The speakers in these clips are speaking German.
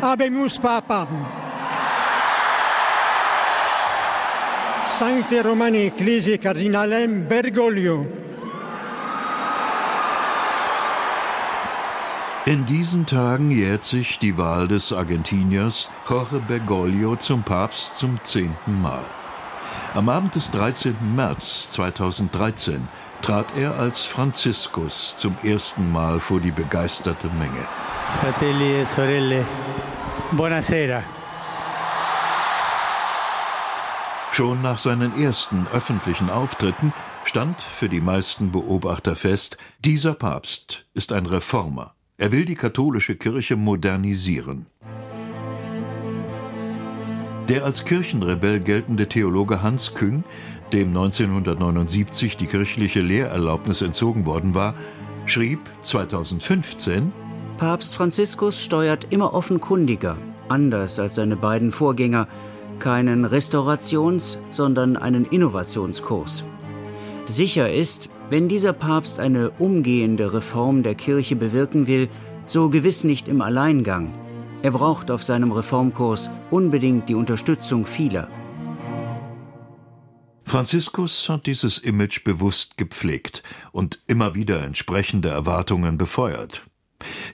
Habemus Papam. Sancte Romani Ecclesiae Cardinalem Bergoglio. In diesen Tagen jährt sich die Wahl des Argentiniers Jorge Bergoglio zum Papst zum zehnten Mal. Am Abend des 13. März 2013 trat er als Franziskus zum ersten Mal vor die begeisterte Menge. Fratelli e sorelle, buonasera. Schon nach seinen ersten öffentlichen Auftritten stand für die meisten Beobachter fest, dieser Papst ist ein Reformer. Er will die katholische Kirche modernisieren. Der als Kirchenrebell geltende Theologe Hans Küng, dem 1979 die kirchliche Lehrerlaubnis entzogen worden war, schrieb 2015 Papst Franziskus steuert immer offenkundiger, anders als seine beiden Vorgänger, keinen Restaurations-, sondern einen Innovationskurs. Sicher ist, wenn dieser Papst eine umgehende Reform der Kirche bewirken will, so gewiss nicht im Alleingang. Er braucht auf seinem Reformkurs unbedingt die Unterstützung vieler. Franziskus hat dieses Image bewusst gepflegt und immer wieder entsprechende Erwartungen befeuert.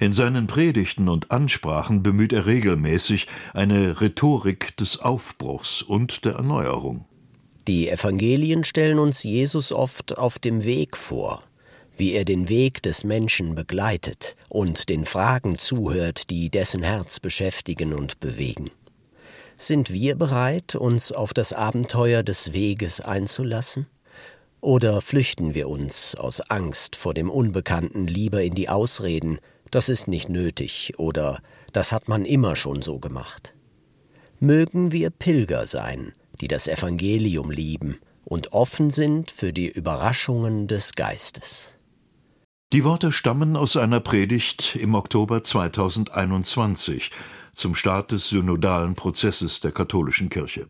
In seinen Predigten und Ansprachen bemüht er regelmäßig eine Rhetorik des Aufbruchs und der Erneuerung. Die Evangelien stellen uns Jesus oft auf dem Weg vor, wie er den Weg des Menschen begleitet und den Fragen zuhört, die dessen Herz beschäftigen und bewegen. Sind wir bereit, uns auf das Abenteuer des Weges einzulassen? Oder flüchten wir uns aus Angst vor dem Unbekannten lieber in die Ausreden, das ist nicht nötig oder das hat man immer schon so gemacht? Mögen wir Pilger sein, die das Evangelium lieben und offen sind für die Überraschungen des Geistes. Die Worte stammen aus einer Predigt im Oktober 2021 zum Start des synodalen Prozesses der katholischen Kirche.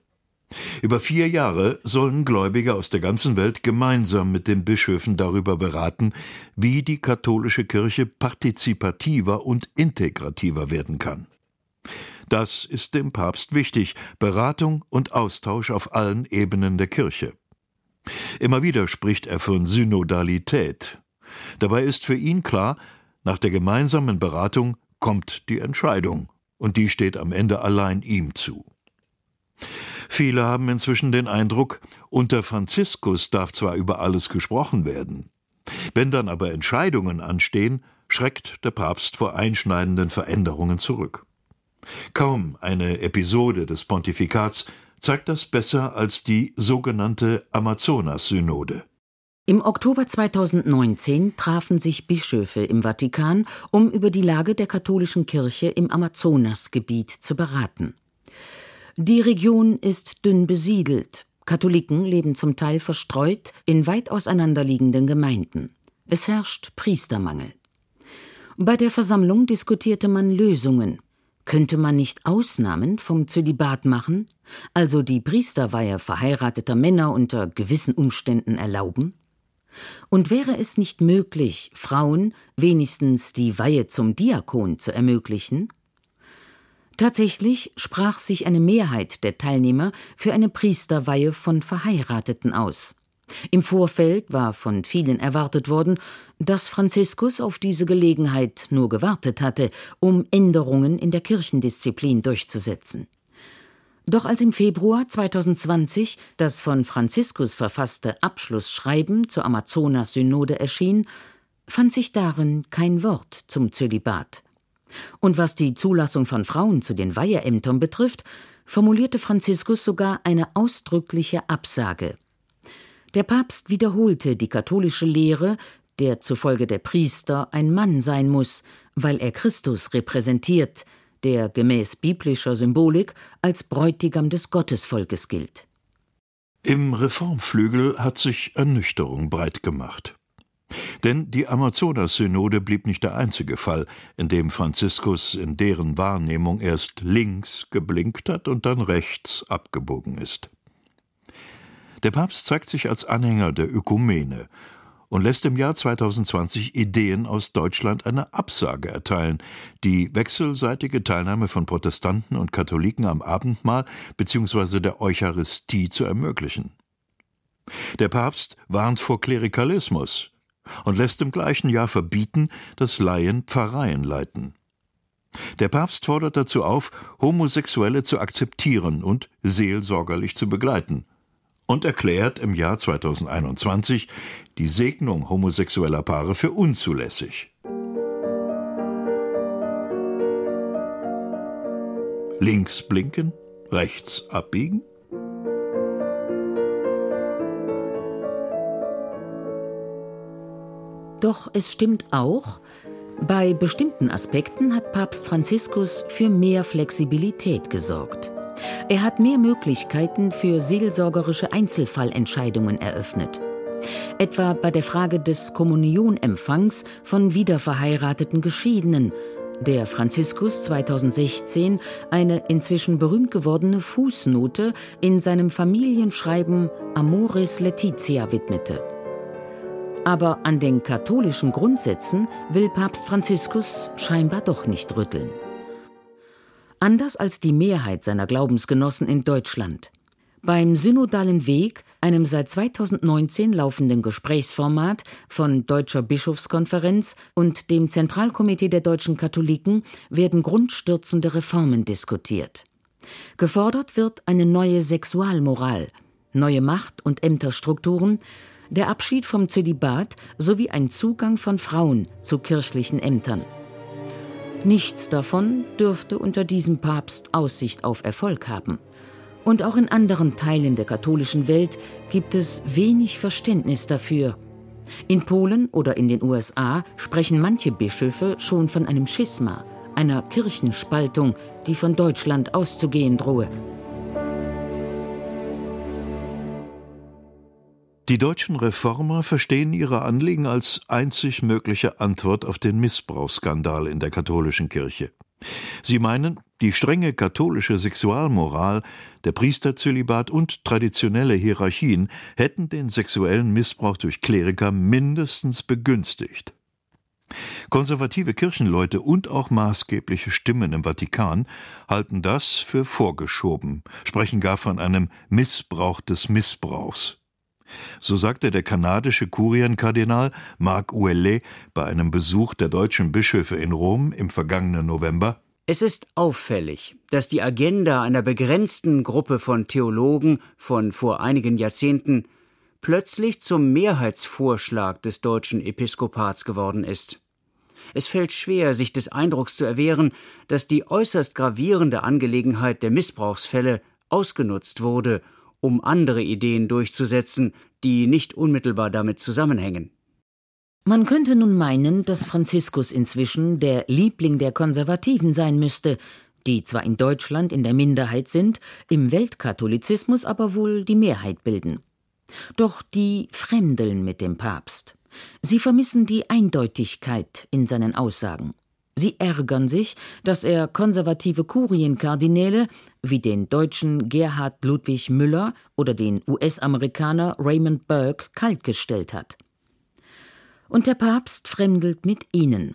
Über vier Jahre sollen Gläubige aus der ganzen Welt gemeinsam mit den Bischöfen darüber beraten, wie die katholische Kirche partizipativer und integrativer werden kann. Das ist dem Papst wichtig, Beratung und Austausch auf allen Ebenen der Kirche. Immer wieder spricht er von Synodalität. Dabei ist für ihn klar, nach der gemeinsamen Beratung kommt die Entscheidung, und die steht am Ende allein ihm zu. Viele haben inzwischen den Eindruck, unter Franziskus darf zwar über alles gesprochen werden, wenn dann aber Entscheidungen anstehen, schreckt der Papst vor einschneidenden Veränderungen zurück. Kaum eine Episode des Pontifikats zeigt das besser als die sogenannte Amazonas-Synode. Im Oktober 2019 trafen sich Bischöfe im Vatikan, um über die Lage der katholischen Kirche im Amazonasgebiet zu beraten. Die Region ist dünn besiedelt. Katholiken leben zum Teil verstreut in weit auseinanderliegenden Gemeinden. Es herrscht Priestermangel. Bei der Versammlung diskutierte man Lösungen. Könnte man nicht Ausnahmen vom Zölibat machen, also die Priesterweihe verheirateter Männer unter gewissen Umständen erlauben? Und wäre es nicht möglich, Frauen wenigstens die Weihe zum Diakon zu ermöglichen? Tatsächlich sprach sich eine Mehrheit der Teilnehmer für eine Priesterweihe von Verheirateten aus. Im Vorfeld war von vielen erwartet worden, dass Franziskus auf diese Gelegenheit nur gewartet hatte, um Änderungen in der Kirchendisziplin durchzusetzen. Doch als im Februar 2020 das von Franziskus verfasste Abschlussschreiben zur Amazonas-Synode erschien, fand sich darin kein Wort zum Zölibat. Und was die Zulassung von Frauen zu den Weiheämtern betrifft, formulierte Franziskus sogar eine ausdrückliche Absage. Der Papst wiederholte die katholische Lehre, der zufolge der Priester ein Mann sein muss, weil er Christus repräsentiert, der gemäß biblischer Symbolik als Bräutigam des Gottesvolkes gilt. Im Reformflügel hat sich Ernüchterung breit gemacht. Denn die Amazonas-Synode blieb nicht der einzige Fall, in dem Franziskus in deren Wahrnehmung erst links geblinkt hat und dann rechts abgebogen ist. Der Papst zeigt sich als Anhänger der Ökumene und lässt im Jahr 2020 Ideen aus Deutschland eine Absage erteilen, die wechselseitige Teilnahme von Protestanten und Katholiken am Abendmahl bzw. der Eucharistie zu ermöglichen. Der Papst warnt vor Klerikalismus und lässt im gleichen Jahr verbieten, dass Laien Pfarreien leiten. Der Papst fordert dazu auf, Homosexuelle zu akzeptieren und seelsorgerlich zu begleiten und erklärt im Jahr 2021 die Segnung homosexueller Paare für unzulässig. Links blinken, rechts abbiegen? Doch es stimmt auch, bei bestimmten Aspekten hat Papst Franziskus für mehr Flexibilität gesorgt. Er hat mehr Möglichkeiten für seelsorgerische Einzelfallentscheidungen eröffnet. Etwa bei der Frage des Kommunionempfangs von wiederverheirateten Geschiedenen, der Franziskus 2016 eine inzwischen berühmt gewordene Fußnote in seinem Familienschreiben Amoris Laetitia widmete. Aber an den katholischen Grundsätzen will Papst Franziskus scheinbar doch nicht rütteln. Anders als die Mehrheit seiner Glaubensgenossen in Deutschland. Beim Synodalen Weg, einem seit 2019 laufenden Gesprächsformat von Deutscher Bischofskonferenz und dem Zentralkomitee der deutschen Katholiken, werden grundstürzende Reformen diskutiert. Gefordert wird eine neue Sexualmoral, neue Macht- und Ämterstrukturen, der Abschied vom Zölibat sowie ein Zugang von Frauen zu kirchlichen Ämtern. Nichts davon dürfte unter diesem Papst Aussicht auf Erfolg haben. Und auch in anderen Teilen der katholischen Welt gibt es wenig Verständnis dafür. In Polen oder in den USA sprechen manche Bischöfe schon von einem Schisma, einer Kirchenspaltung, die von Deutschland auszugehen drohe. Die deutschen Reformer verstehen ihre Anliegen als einzig mögliche Antwort auf den Missbrauchsskandal in der katholischen Kirche. Sie meinen, die strenge katholische Sexualmoral, der Priesterzölibat und traditionelle Hierarchien hätten den sexuellen Missbrauch durch Kleriker mindestens begünstigt. Konservative Kirchenleute und auch maßgebliche Stimmen im Vatikan halten das für vorgeschoben, sprechen gar von einem Missbrauch des Missbrauchs. So sagte der kanadische Kurienkardinal Marc Ouellet bei einem Besuch der deutschen Bischöfe in Rom im vergangenen November es ist auffällig, dass die Agenda einer begrenzten Gruppe von Theologen von vor einigen Jahrzehnten plötzlich zum Mehrheitsvorschlag des deutschen Episkopats geworden ist. Es fällt schwer, sich des Eindrucks zu erwehren, dass die äußerst gravierende Angelegenheit der Missbrauchsfälle ausgenutzt wurde, um andere Ideen durchzusetzen, die nicht unmittelbar damit zusammenhängen. Man könnte nun meinen, dass Franziskus inzwischen der Liebling der Konservativen sein müsste, die zwar in Deutschland in der Minderheit sind, im Weltkatholizismus aber wohl die Mehrheit bilden. Doch die fremdeln mit dem Papst. Sie vermissen die Eindeutigkeit in seinen Aussagen. Sie ärgern sich, dass er konservative Kurienkardinäle wie den deutschen Gerhard Ludwig Müller oder den US-Amerikaner Raymond Burke kaltgestellt hat. Und der Papst fremdelt mit ihnen.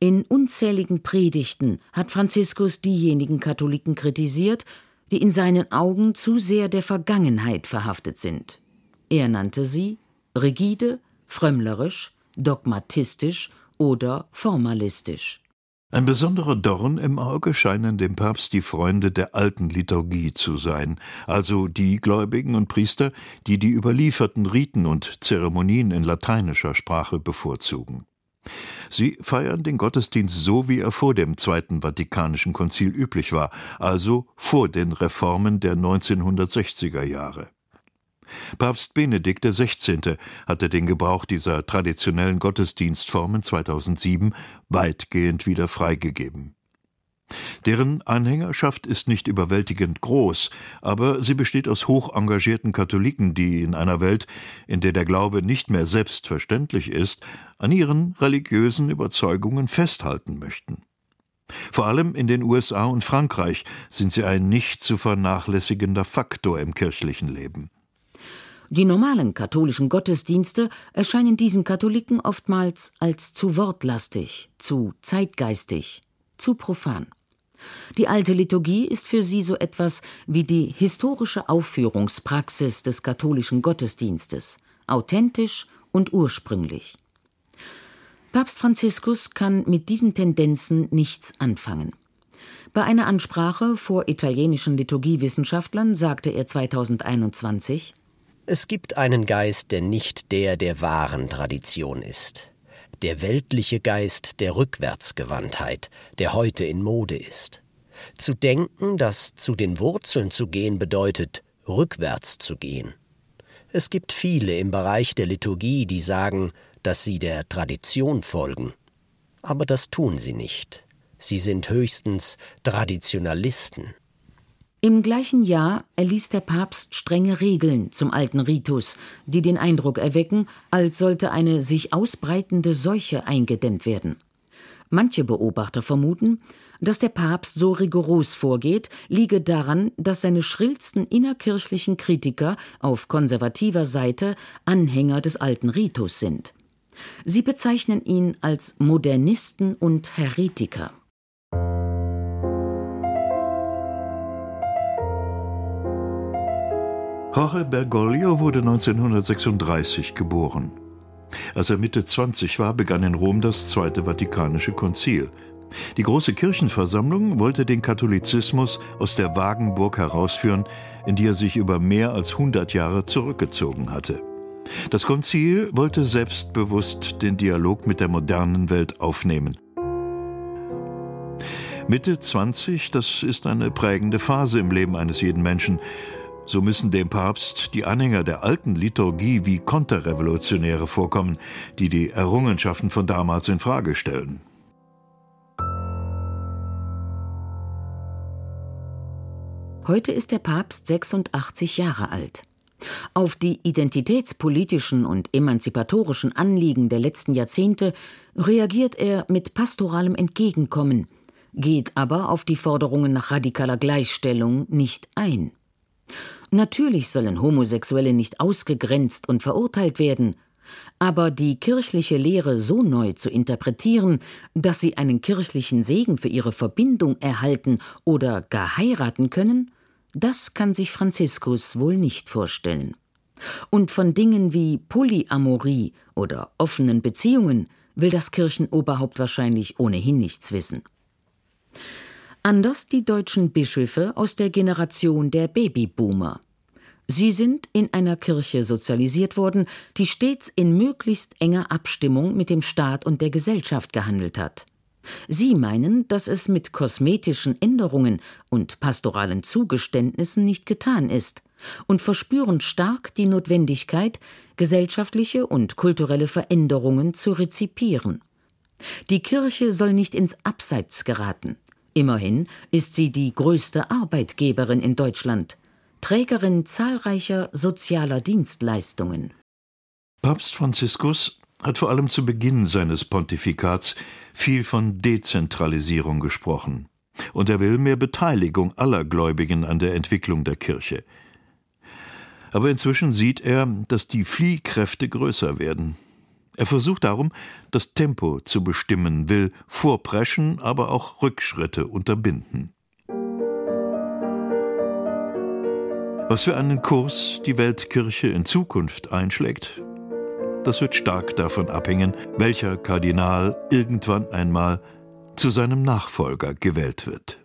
In unzähligen Predigten hat Franziskus diejenigen Katholiken kritisiert, die in seinen Augen zu sehr der Vergangenheit verhaftet sind. Er nannte sie rigide, frömmlerisch, dogmatistisch oder formalistisch. Ein besonderer Dorn im Auge scheinen dem Papst die Freunde der alten Liturgie zu sein, also die Gläubigen und Priester, die die überlieferten Riten und Zeremonien in lateinischer Sprache bevorzugen. Sie feiern den Gottesdienst so, wie er vor dem Zweiten Vatikanischen Konzil üblich war, also vor den Reformen der 1960er Jahre. Papst Benedikt XVI. hatte den Gebrauch dieser traditionellen Gottesdienstformen 2007 weitgehend wieder freigegeben. Deren Anhängerschaft ist nicht überwältigend groß, aber sie besteht aus hoch engagierten Katholiken, die in einer Welt, in der der Glaube nicht mehr selbstverständlich ist, an ihren religiösen Überzeugungen festhalten möchten. Vor allem in den USA und Frankreich sind sie ein nicht zu vernachlässigender Faktor im kirchlichen Leben. Die normalen katholischen Gottesdienste erscheinen diesen Katholiken oftmals als zu wortlastig, zu zeitgeistig, zu profan. Die alte Liturgie ist für sie so etwas wie die historische Aufführungspraxis des katholischen Gottesdienstes, authentisch und ursprünglich. Papst Franziskus kann mit diesen Tendenzen nichts anfangen. Bei einer Ansprache vor italienischen Liturgiewissenschaftlern sagte er 2021 Es gibt einen Geist, der nicht der der wahren Tradition ist. Der weltliche Geist der Rückwärtsgewandtheit, der heute in Mode ist. Zu denken, dass zu den Wurzeln zu gehen bedeutet, rückwärts zu gehen. Es gibt viele im Bereich der Liturgie, die sagen, dass sie der Tradition folgen. Aber das tun sie nicht. Sie sind höchstens Traditionalisten. Im gleichen Jahr erließ der Papst strenge Regeln zum alten Ritus, die den Eindruck erwecken, als sollte eine sich ausbreitende Seuche eingedämmt werden. Manche Beobachter vermuten, dass der Papst so rigoros vorgeht, liege daran, dass seine schrillsten innerkirchlichen Kritiker auf konservativer Seite Anhänger des alten Ritus sind. Sie bezeichnen ihn als Modernisten und Heretiker. Jorge Bergoglio wurde 1936 geboren. Als er Mitte 20 war, begann in Rom das Zweite Vatikanische Konzil. Die große Kirchenversammlung wollte den Katholizismus aus der Wagenburg herausführen, in die er sich über mehr als 100 Jahre zurückgezogen hatte. Das Konzil wollte selbstbewusst den Dialog mit der modernen Welt aufnehmen. Mitte 20, das ist eine prägende Phase im Leben eines jeden Menschen. So müssen dem Papst die Anhänger der alten Liturgie wie Konterrevolutionäre vorkommen, die die Errungenschaften von damals in Frage stellen. Heute ist der Papst 86 Jahre alt. Auf die identitätspolitischen und emanzipatorischen Anliegen der letzten Jahrzehnte reagiert er mit pastoralem Entgegenkommen, geht aber auf die Forderungen nach radikaler Gleichstellung nicht ein. Natürlich sollen Homosexuelle nicht ausgegrenzt und verurteilt werden, aber die kirchliche Lehre so neu zu interpretieren, dass sie einen kirchlichen Segen für ihre Verbindung erhalten oder gar heiraten können, das kann sich Franziskus wohl nicht vorstellen. Und von Dingen wie Polyamorie oder offenen Beziehungen will das Kirchenoberhaupt wahrscheinlich ohnehin nichts wissen. Anders die deutschen Bischöfe aus der Generation der Babyboomer. Sie sind in einer Kirche sozialisiert worden, die stets in möglichst enger Abstimmung mit dem Staat und der Gesellschaft gehandelt hat. Sie meinen, dass es mit kosmetischen Änderungen und pastoralen Zugeständnissen nicht getan ist und verspüren stark die Notwendigkeit, gesellschaftliche und kulturelle Veränderungen zu rezipieren. Die Kirche soll nicht ins Abseits geraten. Immerhin ist sie die größte Arbeitgeberin in Deutschland, Trägerin zahlreicher sozialer Dienstleistungen. Papst Franziskus hat vor allem zu Beginn seines Pontifikats viel von Dezentralisierung gesprochen. Und er will mehr Beteiligung aller Gläubigen an der Entwicklung der Kirche. Aber inzwischen sieht er, dass die Fliehkräfte größer werden. Er versucht darum, das Tempo zu bestimmen, will vorpreschen, aber auch Rückschritte unterbinden. Was für einen Kurs die Weltkirche in Zukunft einschlägt, das wird stark davon abhängen, welcher Kardinal irgendwann einmal zu seinem Nachfolger gewählt wird.